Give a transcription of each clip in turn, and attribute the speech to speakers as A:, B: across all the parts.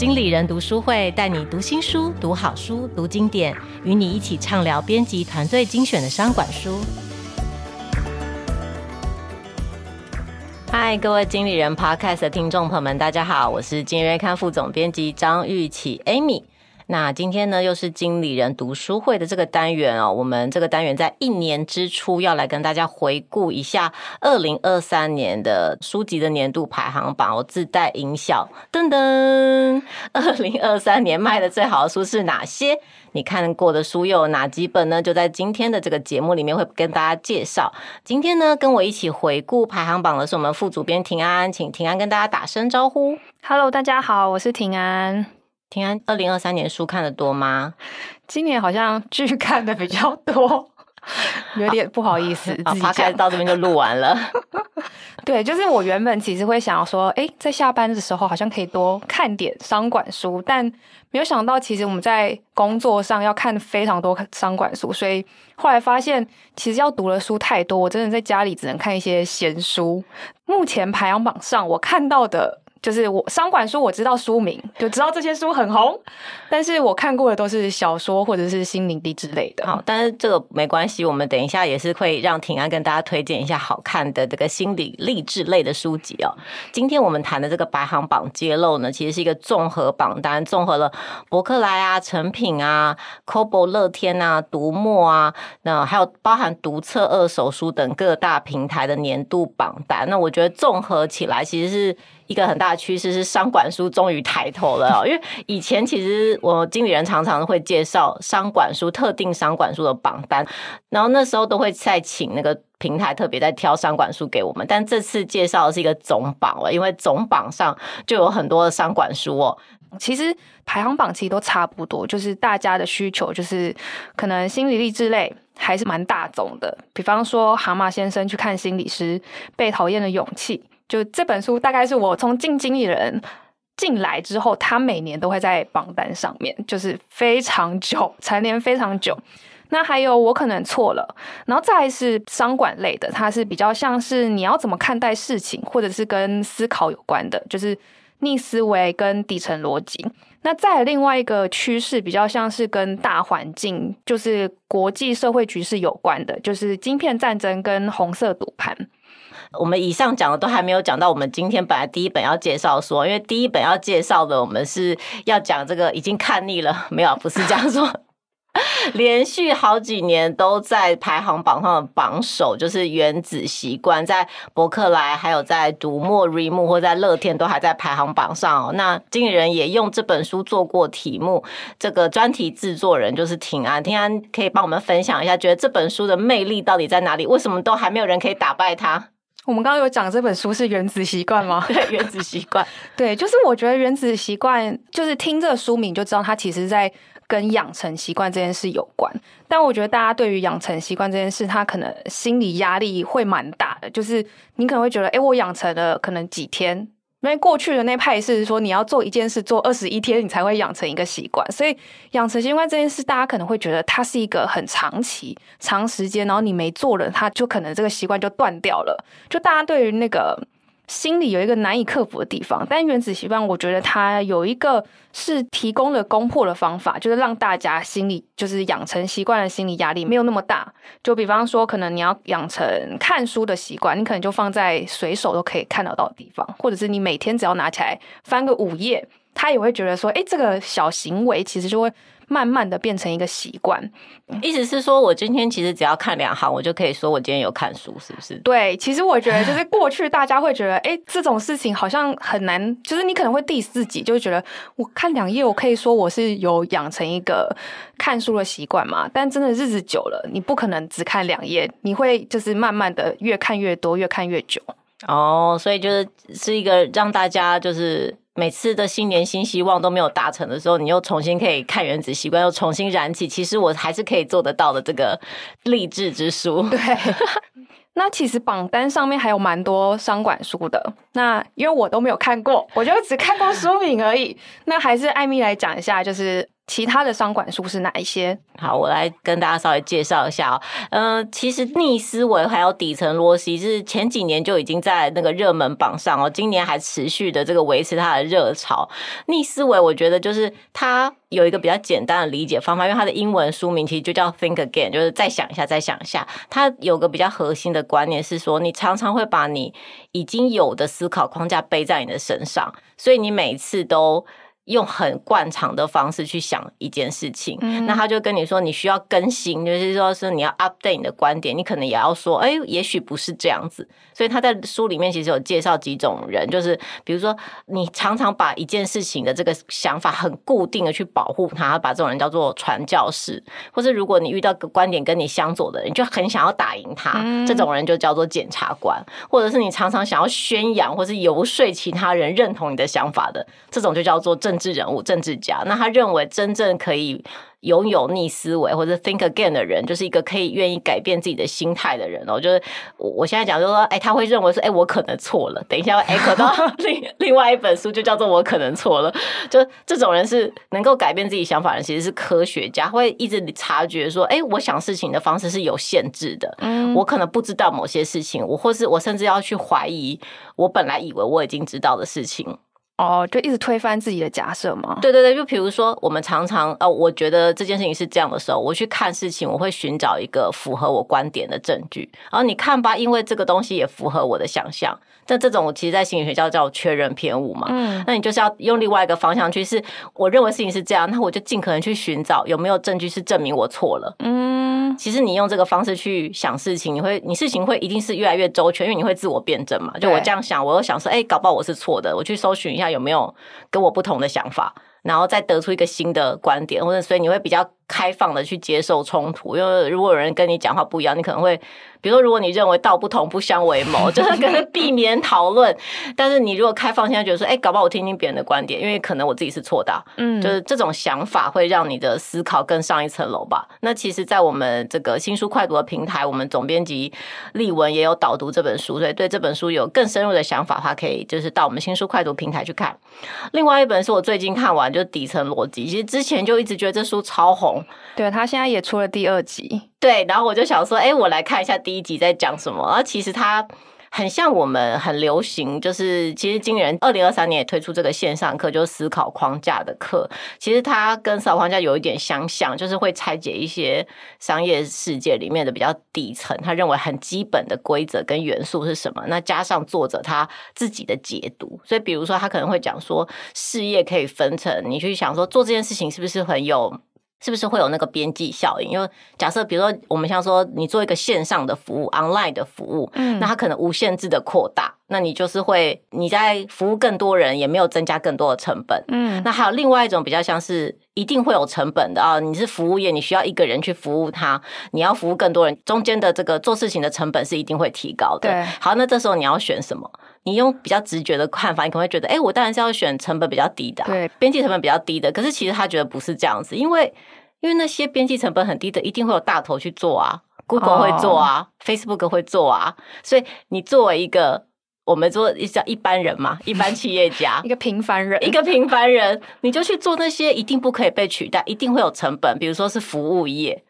A: 经理人读书会带你读新书、读好书、读经典，与你一起畅聊编辑团队精选的商管书。嗨，各位经理人 Podcast 的听众朋友们，大家好，我是今日月刊副总编辑张玉琪 Amy。那今天呢，又是经理人读书会的这个单元哦。我们这个单元在一年之初要来跟大家回顾一下二零二三年的书籍的年度排行榜，我自带音效，噔噔。二零二三年卖的最好的书是哪些？你看过的书又有哪几本呢？就在今天的这个节目里面会跟大家介绍。今天呢，跟我一起回顾排行榜的是我们副主编庭安，请庭安跟大家打声招呼。
B: Hello，大家好，我是庭安。
A: 庭安，二零二三年书看的多吗？
B: 今年好像剧看的比较多，有点不好意思。
A: 好，开始到这边就录完了。
B: 对，就是我原本其实会想要说，哎，在下班的时候好像可以多看点商管书，但没有想到，其实我们在工作上要看非常多商管书，所以后来发现，其实要读的书太多，我真的在家里只能看一些闲书。目前排行榜上我看到的。就是我商管书，我知道书名，就知道这些书很红，但是我看过的都是小说或者是心灵励志类的。
A: 好，但是这个没关系，我们等一下也是会让庭安跟大家推荐一下好看的这个心理励志类的书籍哦。今天我们谈的这个排行榜揭露呢，其实是一个综合榜单，综合了博客来啊、诚品啊、Kobo 乐天啊、读墨啊，那还有包含读册二手书等各大平台的年度榜单。那我觉得综合起来，其实是。一个很大的趋势是商管书终于抬头了，因为以前其实我经理人常常会介绍商管书、特定商管书的榜单，然后那时候都会再请那个平台特别在挑商管书给我们，但这次介绍的是一个总榜了，因为总榜上就有很多的商管书哦。
B: 其实排行榜其实都差不多，就是大家的需求就是可能心理励志类还是蛮大众的，比方说蛤蟆先生去看心理师，被讨厌的勇气。就这本书，大概是我从进经理人进来之后，他每年都会在榜单上面，就是非常久，蝉联非常久。那还有我可能错了，然后再是商管类的，它是比较像是你要怎么看待事情，或者是跟思考有关的，就是逆思维跟底层逻辑。那再来另外一个趋势，比较像是跟大环境，就是国际社会局势有关的，就是晶片战争跟红色赌盘。
A: 我们以上讲的都还没有讲到，我们今天本来第一本要介绍说，因为第一本要介绍的，我们是要讲这个已经看腻了，没有，不是这样说。连续好几年都在排行榜上的榜首，就是《原子习惯》，在博客来、还有在读墨、r e m o 或在乐天都还在排行榜上哦。那经理人也用这本书做过题目，这个专题制作人就是庭安，庭安可以帮我们分享一下，觉得这本书的魅力到底在哪里？为什么都还没有人可以打败它？
B: 我们刚刚有讲这本书是《原子习惯》吗？
A: 对，《原子习惯》
B: 对，就是我觉得《原子习惯》就是听这个书名就知道它其实在跟养成习惯这件事有关。但我觉得大家对于养成习惯这件事，他可能心理压力会蛮大的，就是你可能会觉得，哎，我养成了可能几天。因为过去的那派是说，你要做一件事做二十一天，你才会养成一个习惯。所以养成习惯这件事，大家可能会觉得它是一个很长期、长时间，然后你没做了，它就可能这个习惯就断掉了。就大家对于那个。心里有一个难以克服的地方，但原子习惯，我觉得它有一个是提供了攻破的方法，就是让大家心里就是养成习惯的心理压力没有那么大。就比方说，可能你要养成看书的习惯，你可能就放在随手都可以看得到的地方，或者是你每天只要拿起来翻个五页，他也会觉得说，哎，这个小行为其实就会。慢慢的变成一个习惯，
A: 意思是说，我今天其实只要看两行，我就可以说我今天有看书，是不是？
B: 对，其实我觉得就是过去大家会觉得，哎，这种事情好像很难，就是你可能会 diss 自己，就觉得我看两页，我可以说我是有养成一个看书的习惯嘛。但真的日子久了，你不可能只看两页，你会就是慢慢的越看越多，越看越久。
A: 哦，所以就是是一个让大家就是。每次的新年新希望都没有达成的时候，你又重新可以看《原子习惯》，又重新燃起。其实我还是可以做得到的，这个励志之书。
B: 对，那其实榜单上面还有蛮多商管书的。那因为我都没有看过，我就只看过书名而已。那还是艾米来讲一下，就是其他的商管书是哪一些？
A: 好，我来跟大家稍微介绍一下哦。呃，其实逆思维还有底层逻辑是前几年就已经在那个热门榜上哦，今年还持续的这个维持它的热潮。逆思维，我觉得就是它有一个比较简单的理解方法，因为它的英文书名其实就叫 Think Again，就是再想一下，再想一下。它有个比较核心的观念是说，你常常会把你已经有的思考框架背在你的身上，所以你每次都。用很惯常的方式去想一件事情，嗯、那他就跟你说，你需要更新，就是说是你要 update 你的观点，你可能也要说，哎，也许不是这样子。所以他在书里面其实有介绍几种人，就是比如说你常常把一件事情的这个想法很固定的去保护他，把这种人叫做传教士，或是如果你遇到个观点跟你相左的人，你就很想要打赢他，嗯、这种人就叫做检察官，或者是你常常想要宣扬或是游说其他人认同你的想法的，这种就叫做政治人物、政治家。那他认为真正可以拥有逆思维或者 think again 的人，就是一个可以愿意改变自己的心态的人哦。就是我我现在讲，就是说，哎，他会认为说，哎，我可能错了。等一下会 echo 到另另外一本书，就叫做《我可能错了》。就这种人是能够改变自己想法的人，其实是科学家，会一直察觉说，哎，我想事情的方式是有限制的。嗯，我可能不知道某些事情，我或是我甚至要去怀疑我本来以为我已经知道的事情。
B: 哦，就一直推翻自己的假设吗？
A: 对对对，就比如说，我们常常呃，我觉得这件事情是这样的时候，我去看事情，我会寻找一个符合我观点的证据。然后你看吧，因为这个东西也符合我的想象。但这种我其实，在心理学叫叫确认偏误嘛。嗯，那你就是要用另外一个方向去，是我认为事情是这样，那我就尽可能去寻找有没有证据是证明我错了。嗯，其实你用这个方式去想事情，你会你事情会一定是越来越周全，因为你会自我辩证嘛。就我这样想，我又想说，哎，搞不好我是错的，我去搜寻一下。有没有跟我不同的想法，然后再得出一个新的观点，或者所以你会比较开放的去接受冲突，因为如果有人跟你讲话不一样，你可能会。比如说，如果你认为道不同不相为谋，就是可能避免讨论。但是你如果开放，现在觉得说，哎，搞不好我听听别人的观点，因为可能我自己是错的啊。嗯，就是这种想法会让你的思考更上一层楼吧。那其实，在我们这个新书快读的平台，我们总编辑俐文也有导读这本书，所以对这本书有更深入的想法的话，可以就是到我们新书快读平台去看。另外一本是我最近看完，就是底层逻辑。其实之前就一直觉得这书超红，
B: 对，他现在也出了第二集。
A: 对，然后我就想说，哎，我来看一下第一集在讲什么。然后其实它很像我们很流行，就是其实今年二零二三年也推出这个线上课，就是思考框架的课。其实它跟思考框架有一点相像，就是会拆解一些商业世界里面的比较底层，他认为很基本的规则跟元素是什么。那加上作者他自己的解读，所以比如说他可能会讲说，事业可以分成，你去想说做这件事情是不是很有。是不是会有那个边际效应？因为假设，比如说，我们像说，你做一个线上的服务，online 的服务，嗯，那它可能无限制的扩大，那你就是会你在服务更多人，也没有增加更多的成本，嗯。那还有另外一种比较像是一定会有成本的啊，你是服务业，你需要一个人去服务他，你要服务更多人，中间的这个做事情的成本是一定会提高的。对，好，那这时候你要选什么？你用比较直觉的看法，你可能会觉得，哎，我当然是要选成本比较低的，对，边际成本比较低的。可是其实他觉得不是这样子，因为因为那些边际成本很低的，一定会有大头去做啊，Google 会做啊，oh.，Facebook 会做啊。所以你作为一个我们做叫一般人嘛，一般企业家，
B: 一个平凡人，
A: 一个平凡人，你就去做那些一定不可以被取代，一定会有成本，比如说是服务业。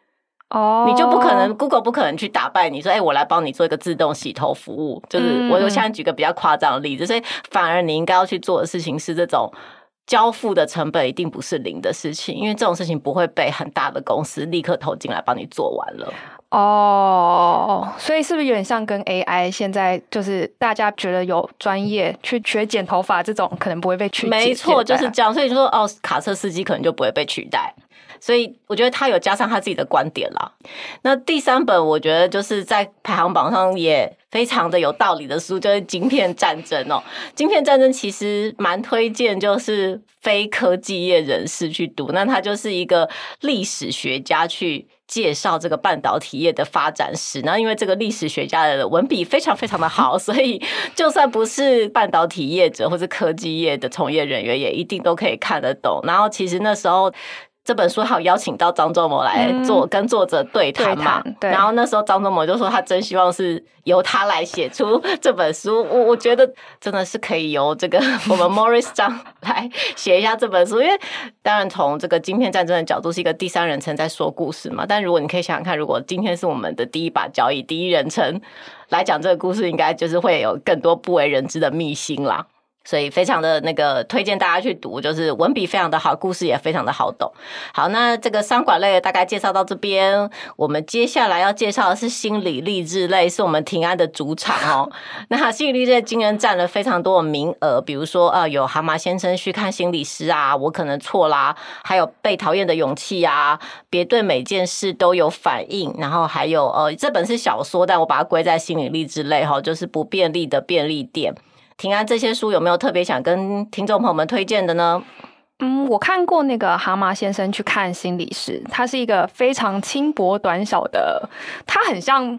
A: 哦，oh. 你就不可能，Google 不可能去打败你，说，哎、欸，我来帮你做一个自动洗头服务，就是我我现在举个比较夸张的例子，所以反而你应该要去做的事情是这种交付的成本一定不是零的事情，因为这种事情不会被很大的公司立刻投进来帮你做完了。
B: 哦，oh, 所以是不是有点像跟 AI 现在就是大家觉得有专业去学剪头发这种可能不会被取代？
A: 没错，就是这样。所以就说哦，卡车司机可能就不会被取代。所以我觉得他有加上他自己的观点啦。那第三本我觉得就是在排行榜上也非常的有道理的书，就是《晶片战争》哦。《晶片战争》其实蛮推荐，就是非科技业人士去读。那他就是一个历史学家去介绍这个半导体业的发展史。那因为这个历史学家的文笔非常非常的好，所以就算不是半导体业者或是科技业的从业人员，也一定都可以看得懂。然后其实那时候。这本书还有邀请到张忠谋来做跟作者对谈嘛？然后那时候张忠谋就说他真希望是由他来写出这本书。我我觉得真的是可以由这个 我们 Morris 张来写一下这本书，因为当然从这个晶片战争的角度是一个第三人称在说故事嘛。但如果你可以想想看，如果今天是我们的第一把交椅，第一人称来讲这个故事，应该就是会有更多不为人知的秘辛啦。所以非常的那个推荐大家去读，就是文笔非常的好，故事也非常的好懂。好，那这个商管类大概介绍到这边，我们接下来要介绍的是心理励志类，是我们平安的主场哦。那心理励志今年占了非常多的名额，比如说呃，有蛤蟆先生去看心理师啊，我可能错啦，还有被讨厌的勇气啊，别对每件事都有反应，然后还有呃，这本是小说，但我把它归在心理励志类哈，就是不便利的便利店。庭安，这些书有没有特别想跟听众朋友们推荐的呢？
B: 嗯，我看过那个蛤蟆先生去看心理师，他是一个非常轻薄短小的，他很像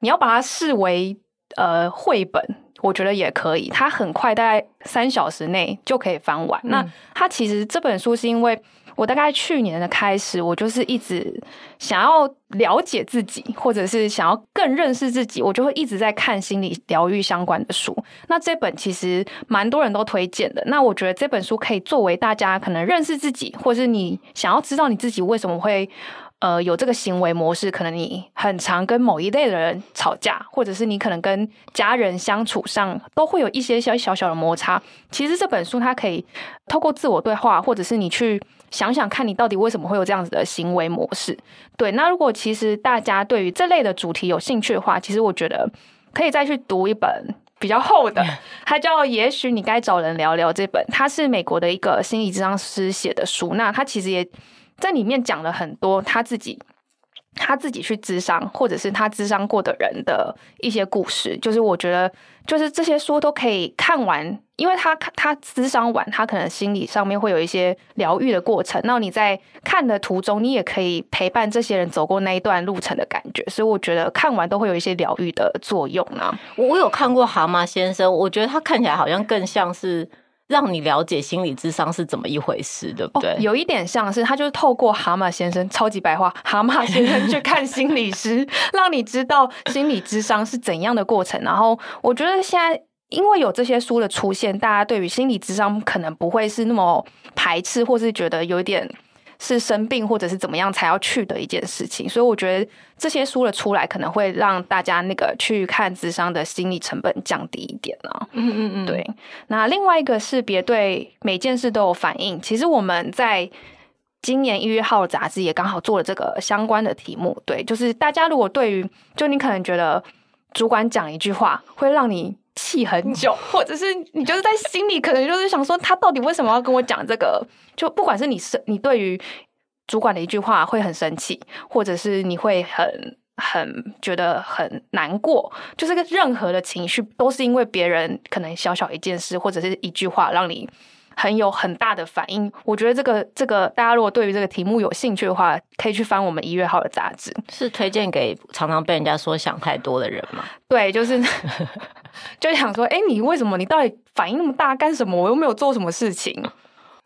B: 你要把它视为呃绘本，我觉得也可以，他很快大概三小时内就可以翻完。嗯、那他其实这本书是因为。我大概去年的开始，我就是一直想要了解自己，或者是想要更认识自己，我就会一直在看心理疗愈相关的书。那这本其实蛮多人都推荐的。那我觉得这本书可以作为大家可能认识自己，或是你想要知道你自己为什么会呃有这个行为模式。可能你很常跟某一类的人吵架，或者是你可能跟家人相处上都会有一些小小小的摩擦。其实这本书它可以透过自我对话，或者是你去。想想看你到底为什么会有这样子的行为模式？对，那如果其实大家对于这类的主题有兴趣的话，其实我觉得可以再去读一本比较厚的，它叫《也许你该找人聊聊》这本，它是美国的一个心理治疗师写的书。那他其实也在里面讲了很多他自己。他自己去咨商，或者是他咨商过的人的一些故事，就是我觉得，就是这些书都可以看完，因为他他咨商完，他可能心理上面会有一些疗愈的过程。那你在看的途中，你也可以陪伴这些人走过那一段路程的感觉，所以我觉得看完都会有一些疗愈的作用啊。
A: 我有看过《蛤蟆先生》，我觉得他看起来好像更像是。让你了解心理智商是怎么一回事，对不对？哦，有
B: 一点像是他就是透过蛤蟆先生，超级白话，蛤蟆先生去看心理师，让你知道心理智商是怎样的过程。然后我觉得现在因为有这些书的出现，大家对于心理智商可能不会是那么排斥，或是觉得有一点。是生病或者是怎么样才要去的一件事情，所以我觉得这些书的出来可能会让大家那个去看智商的心理成本降低一点啊。嗯嗯嗯，对。那另外一个是别对每件事都有反应。其实我们在今年一月号的杂志也刚好做了这个相关的题目。对，就是大家如果对于就你可能觉得主管讲一句话会让你气很久，或者是你就是在心里可能就是想说他到底为什么要跟我讲这个？就不管是你是你对于主管的一句话会很生气，或者是你会很很觉得很难过，就是个任何的情绪都是因为别人可能小小一件事或者是一句话让你。很有很大的反应，我觉得这个这个大家如果对于这个题目有兴趣的话，可以去翻我们一月号的杂志。
A: 是推荐给常常被人家说想太多的人吗？
B: 对，就是 就想说，哎，你为什么你到底反应那么大干什么？我又没有做什么事情，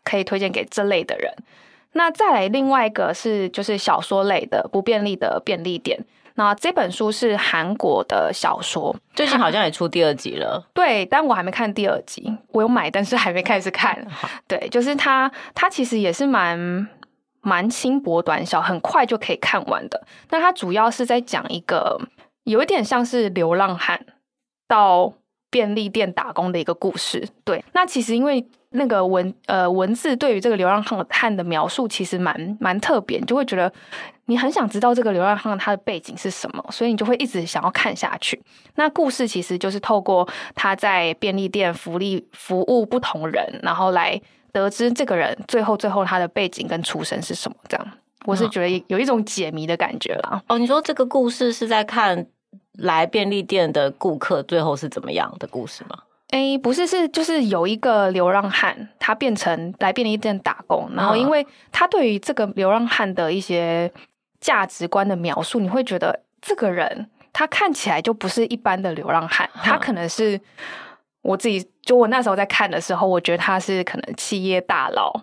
B: 可以推荐给这类的人。那再来另外一个是就是小说类的不便利的便利店。那这本书是韩国的小说，
A: 最近好像也出第二集了。
B: 对，但我还没看第二集，我有买，但是还没开始看。对，就是它，它其实也是蛮蛮轻薄短小，很快就可以看完的。那它主要是在讲一个有一点像是流浪汉到便利店打工的一个故事。对，那其实因为。那个文呃文字对于这个流浪汉的描述其实蛮蛮特别，你就会觉得你很想知道这个流浪汉他的背景是什么，所以你就会一直想要看下去。那故事其实就是透过他在便利店福利服务不同人，然后来得知这个人最后最后他的背景跟出身是什么。这样，我是觉得有一种解谜的感觉啦。
A: 哦，你说这个故事是在看来便利店的顾客最后是怎么样的故事吗？
B: 哎，不是，是就是有一个流浪汉，他变成来便利店打工，然后因为他对于这个流浪汉的一些价值观的描述，你会觉得这个人他看起来就不是一般的流浪汉，他可能是我自己就我那时候在看的时候，我觉得他是可能企业大佬，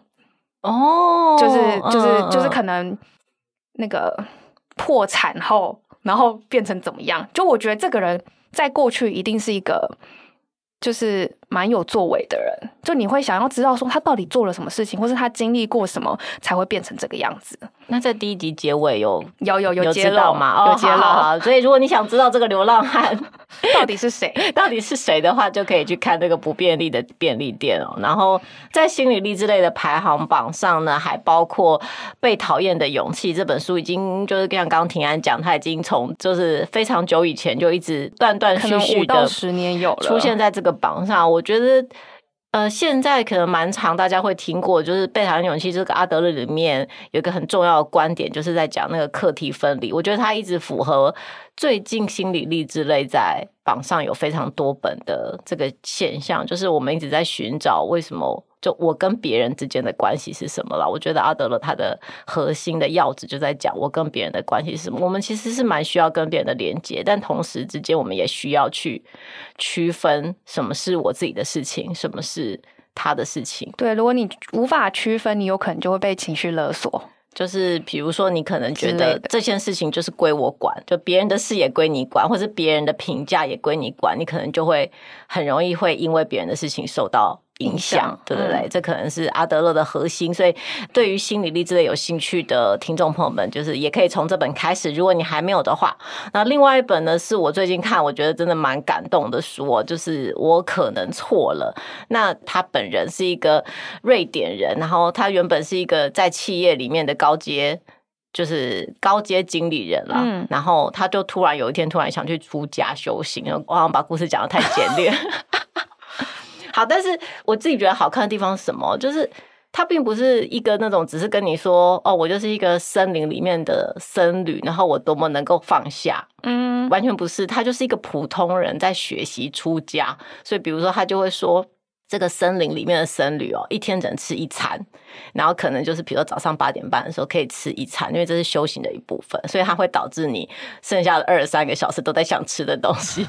A: 哦，
B: 就是就是就是可能那个破产后，然后变成怎么样？就我觉得这个人在过去一定是一个。就是蛮有作为的人，就你会想要知道说他到底做了什么事情，或是他经历过什么才会变成这个样子。
A: 那在第一集结尾有
B: 有有有揭露
A: 吗？有揭露。哦、所以如果你想知道这个流浪汉
B: 到底是谁，
A: 到底是谁的话，就可以去看这个不便利的便利店哦。然后在心理励志类的排行榜上呢，还包括《被讨厌的勇气》这本书，已经就是像刚刚庭安讲，他已经从就是非常久以前就一直断断续续的
B: 十年有
A: 出现在这个。榜上，我觉得，呃，现在可能蛮常大家会听过，就是《贝塔勇气》这个阿德勒里面有一个很重要的观点，就是在讲那个课题分离。我觉得它一直符合最近心理励志类在榜上有非常多本的这个现象，就是我们一直在寻找为什么。就我跟别人之间的关系是什么了？我觉得阿德勒他的核心的要旨就在讲我跟别人的关系是什么。我们其实是蛮需要跟别人的连接，但同时之间我们也需要去区分什么是我自己的事情，什么是他的事情。
B: 对，如果你无法区分，你有可能就会被情绪勒索。
A: 就是比如说，你可能觉得这件事情就是归我管，就别人的事也归你管，或者别人的评价也归你管，你可能就会很容易会因为别人的事情受到。影响，对对对，嗯、这可能是阿德勒的核心。所以，对于心理励志类有兴趣的听众朋友们，就是也可以从这本开始。如果你还没有的话，那另外一本呢，是我最近看，我觉得真的蛮感动的书，就是我可能错了。那他本人是一个瑞典人，然后他原本是一个在企业里面的高阶，就是高阶经理人了。嗯、然后他就突然有一天，突然想去出家修行。我好像把故事讲的太简略。好，但是我自己觉得好看的地方是什么？就是它并不是一个那种只是跟你说哦，我就是一个森林里面的僧侣，然后我多么能够放下，嗯，完全不是，他就是一个普通人在学习出家。所以，比如说他就会说，这个森林里面的僧侣哦，一天只能吃一餐，然后可能就是比如说早上八点半的时候可以吃一餐，因为这是修行的一部分，所以它会导致你剩下的二十三个小时都在想吃的东西。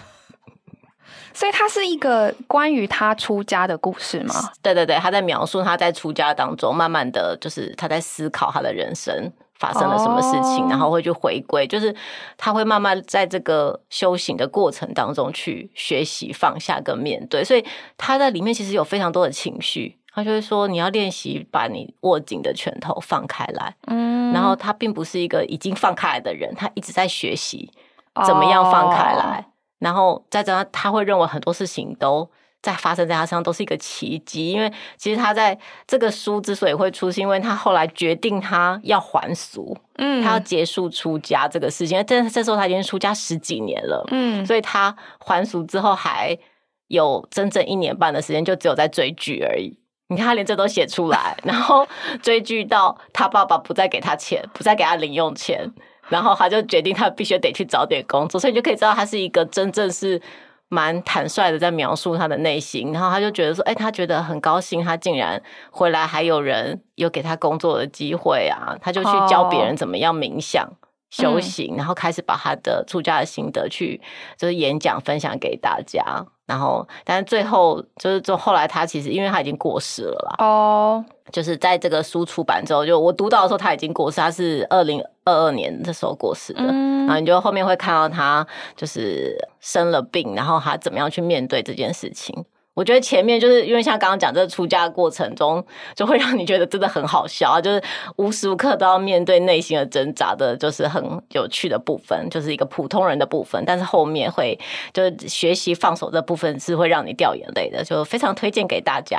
B: 所以它是一个关于他出家的故事吗？
A: 对对对，他在描述他在出家当中，慢慢的就是他在思考他的人生发生了什么事情，哦、然后会去回归，就是他会慢慢在这个修行的过程当中去学习放下跟面对。所以他在里面其实有非常多的情绪，他就会说你要练习把你握紧的拳头放开来。嗯，然后他并不是一个已经放开来的人，他一直在学习怎么样放开来。哦然后再加上他会认为很多事情都在发生在他身上都是一个奇迹，因为其实他在这个书之所以会出是，因为他后来决定他要还俗，嗯，他要结束出家这个事情。但是这时候他已经出家十几年了，嗯，所以他还俗之后还有整整一年半的时间，就只有在追剧而已。你看他连这都写出来，然后追剧到他爸爸不再给他钱，不再给他零用钱。然后他就决定，他必须得去找点工作，所以你就可以知道他是一个真正是蛮坦率的在描述他的内心。然后他就觉得说，哎，他觉得很高兴，他竟然回来还有人有给他工作的机会啊！他就去教别人怎么样冥想、oh. 修行，然后开始把他的出家的心得去就是演讲分享给大家。然后，但是最后就是，就后来他其实因为他已经过世了啦。哦，oh. 就是在这个书出版之后，就我读到的时候他已经过世，他是二零二二年的时候过世的。嗯，然后你就后面会看到他就是生了病，然后他怎么样去面对这件事情。我觉得前面就是因为像刚刚讲这个出家过程中，就会让你觉得真的很好笑啊，就是无时无刻都要面对内心的挣扎的，就是很有趣的部分，就是一个普通人的部分。但是后面会就是学习放手这部分是会让你掉眼泪的，就非常推荐给大家。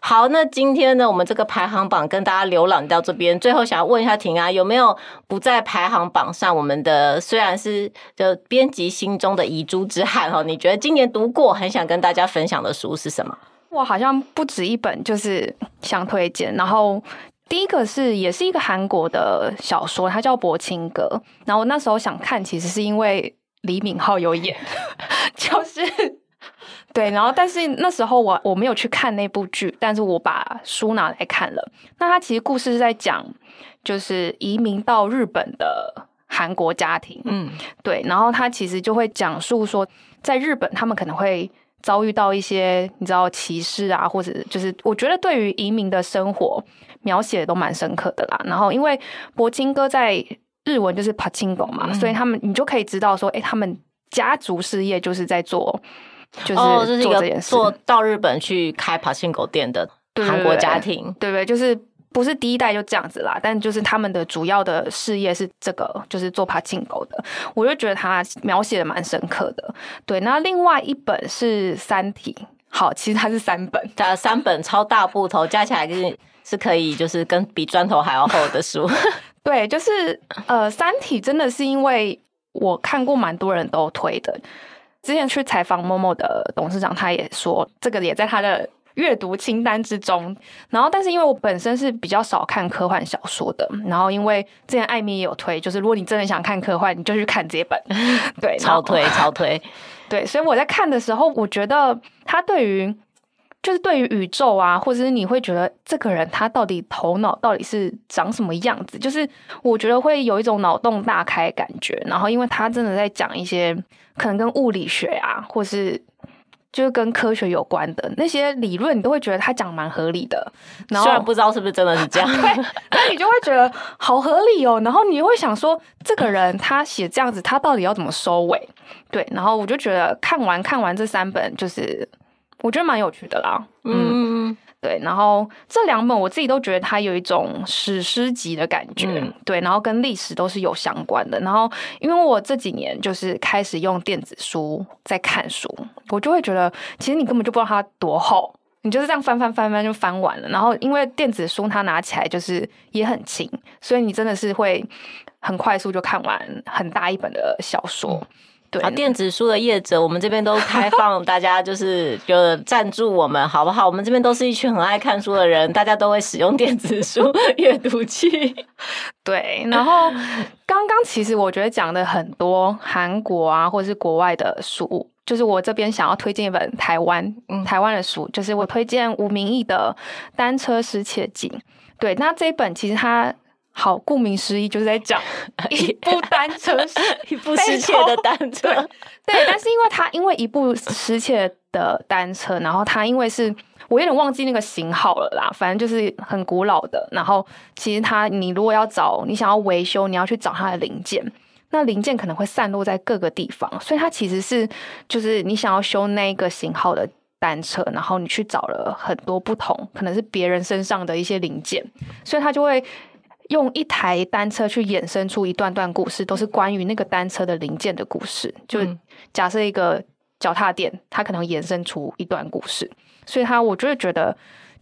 A: 好，那今天呢，我们这个排行榜跟大家浏览到这边，最后想要问一下婷啊，有没有不在排行榜上？我们的虽然是就编辑心中的遗珠之憾哈，你觉得今年读过很想跟大家分享的书是什么？
B: 我好像不止一本，就是想推荐。然后第一个是也是一个韩国的小说，它叫《柏青哥》。然后我那时候想看，其实是因为李敏镐有演，就是。对，然后但是那时候我我没有去看那部剧，但是我把书拿来看了。那他其实故事是在讲，就是移民到日本的韩国家庭，嗯，对，然后他其实就会讲述说，在日本他们可能会遭遇到一些你知道歧视啊，或者就是我觉得对于移民的生活描写都蛮深刻的啦。然后因为柏青哥在日文就是柏青哥嘛，嗯、所以他们你就可以知道说，哎、欸，他们家族事业就是在做，就是做这件事，
A: 做到日本去开柏青哥店的韩国家庭，
B: 对不对？就是。不是第一代就这样子啦，但就是他们的主要的事业是这个，就是做柏青哥的。我就觉得他描写的蛮深刻的。对，那另外一本是《三体》，好，其实它是三本，
A: 它三本超大部头，加起来就是是可以，就是跟比砖头还要厚的书。
B: 对，就是呃，《三体》真的是因为我看过蛮多人都推的，之前去采访 Momo 的董事长，他也说这个也在他的。阅读清单之中，然后但是因为我本身是比较少看科幻小说的，然后因为之前艾米也有推，就是如果你真的想看科幻，你就去看这本，对，
A: 超推超推，
B: 对，所以我在看的时候，我觉得他对于就是对于宇宙啊，或者是你会觉得这个人他到底头脑到底是长什么样子，就是我觉得会有一种脑洞大开感觉，然后因为他真的在讲一些可能跟物理学啊，或是。就是跟科学有关的那些理论，你都会觉得他讲蛮合理的。然后
A: 虽然不知道是不是真的是这样，
B: 对，那你就会觉得好合理哦。然后你会想说，这个人他写这样子，他到底要怎么收尾？对，然后我就觉得看完看完这三本，就是我觉得蛮有趣的啦。嗯。嗯对，然后这两本我自己都觉得它有一种史诗级的感觉，嗯、对，然后跟历史都是有相关的。然后因为我这几年就是开始用电子书在看书，我就会觉得其实你根本就不知道它多厚，你就是这样翻翻翻翻就翻完了。然后因为电子书它拿起来就是也很轻，所以你真的是会很快速就看完很大一本的小说。嗯对
A: 好，电子书的业者，我们这边都开放，大家就是就赞助我们，好不好？我们这边都是一群很爱看书的人，大家都会使用电子书阅读器。
B: 对，然后刚刚其实我觉得讲的很多韩国啊，或者是国外的书，就是我这边想要推荐一本台湾台湾的书，就是我推荐吴明义的《单车失窃记》。对，那这一本其实它。好，顾名思义就是在讲 一部单车，
A: 一部失窃的单车。
B: 对，但是因为它因为一部失窃的单车，然后它因为是我有点忘记那个型号了啦，反正就是很古老的。然后其实它，你如果要找你想要维修，你要去找它的零件，那零件可能会散落在各个地方，所以它其实是就是你想要修那个型号的单车，然后你去找了很多不同，可能是别人身上的一些零件，所以它就会。用一台单车去衍生出一段段故事，都是关于那个单车的零件的故事。就假设一个脚踏垫，它可能衍生出一段故事。所以，他我就会觉得，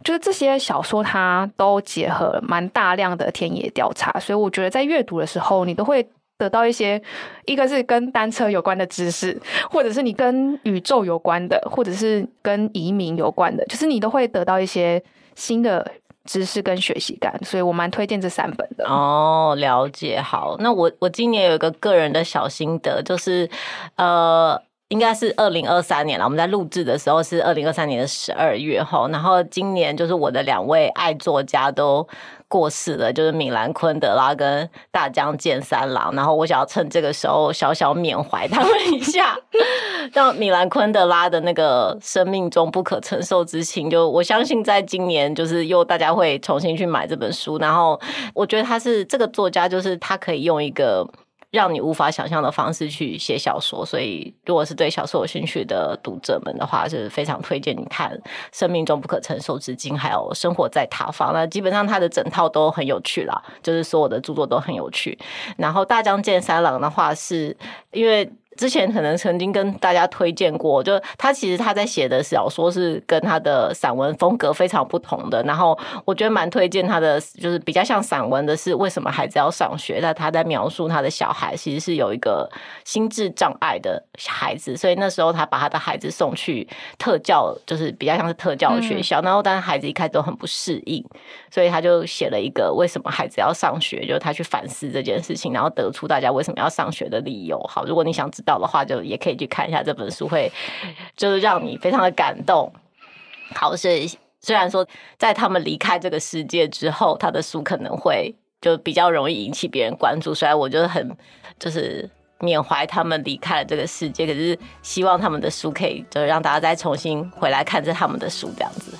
B: 就是这些小说，它都结合了蛮大量的田野调查。所以，我觉得在阅读的时候，你都会得到一些，一个是跟单车有关的知识，或者是你跟宇宙有关的，或者是跟移民有关的，就是你都会得到一些新的。知识跟学习感，所以我蛮推荐这三本的。
A: 哦，了解。好，那我我今年有一个个人的小心得，就是呃，应该是二零二三年了。我们在录制的时候是二零二三年的十二月齁，然后今年就是我的两位爱作家都。过世了，就是米兰昆德拉跟大江健三郎，然后我想要趁这个时候小小缅怀他们一下。让米兰昆德拉的那个生命中不可承受之轻，就我相信在今年就是又大家会重新去买这本书，然后我觉得他是这个作家，就是他可以用一个。让你无法想象的方式去写小说，所以如果是对小说有兴趣的读者们的话，是非常推荐你看《生命中不可承受之轻》，还有《生活在他方》。那基本上他的整套都很有趣啦，就是所有的著作都很有趣。然后大江健三郎的话，是因为。之前可能曾经跟大家推荐过，就他其实他在写的小说是跟他的散文风格非常不同的。然后我觉得蛮推荐他的，就是比较像散文的是为什么孩子要上学？那他在描述他的小孩其实是有一个心智障碍的孩子，所以那时候他把他的孩子送去特教，就是比较像是特教的学校。然后但是孩子一开始都很不适应，所以他就写了一个为什么孩子要上学，就是他去反思这件事情，然后得出大家为什么要上学的理由。好，如果你想知道的话，就也可以去看一下这本书，会 就是让你非常的感动。好，所以虽然说在他们离开这个世界之后，他的书可能会就比较容易引起别人关注，所以我觉得很就是缅怀他们离开了这个世界，可是希望他们的书可以就让大家再重新回来看这他们的书这样子。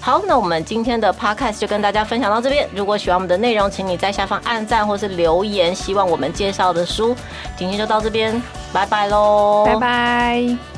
A: 好，那我们今天的 podcast 就跟大家分享到这边。如果喜欢我们的内容，请你在下方按赞或是留言，希望我们介绍的书。今天就到这边，拜拜喽，
B: 拜拜。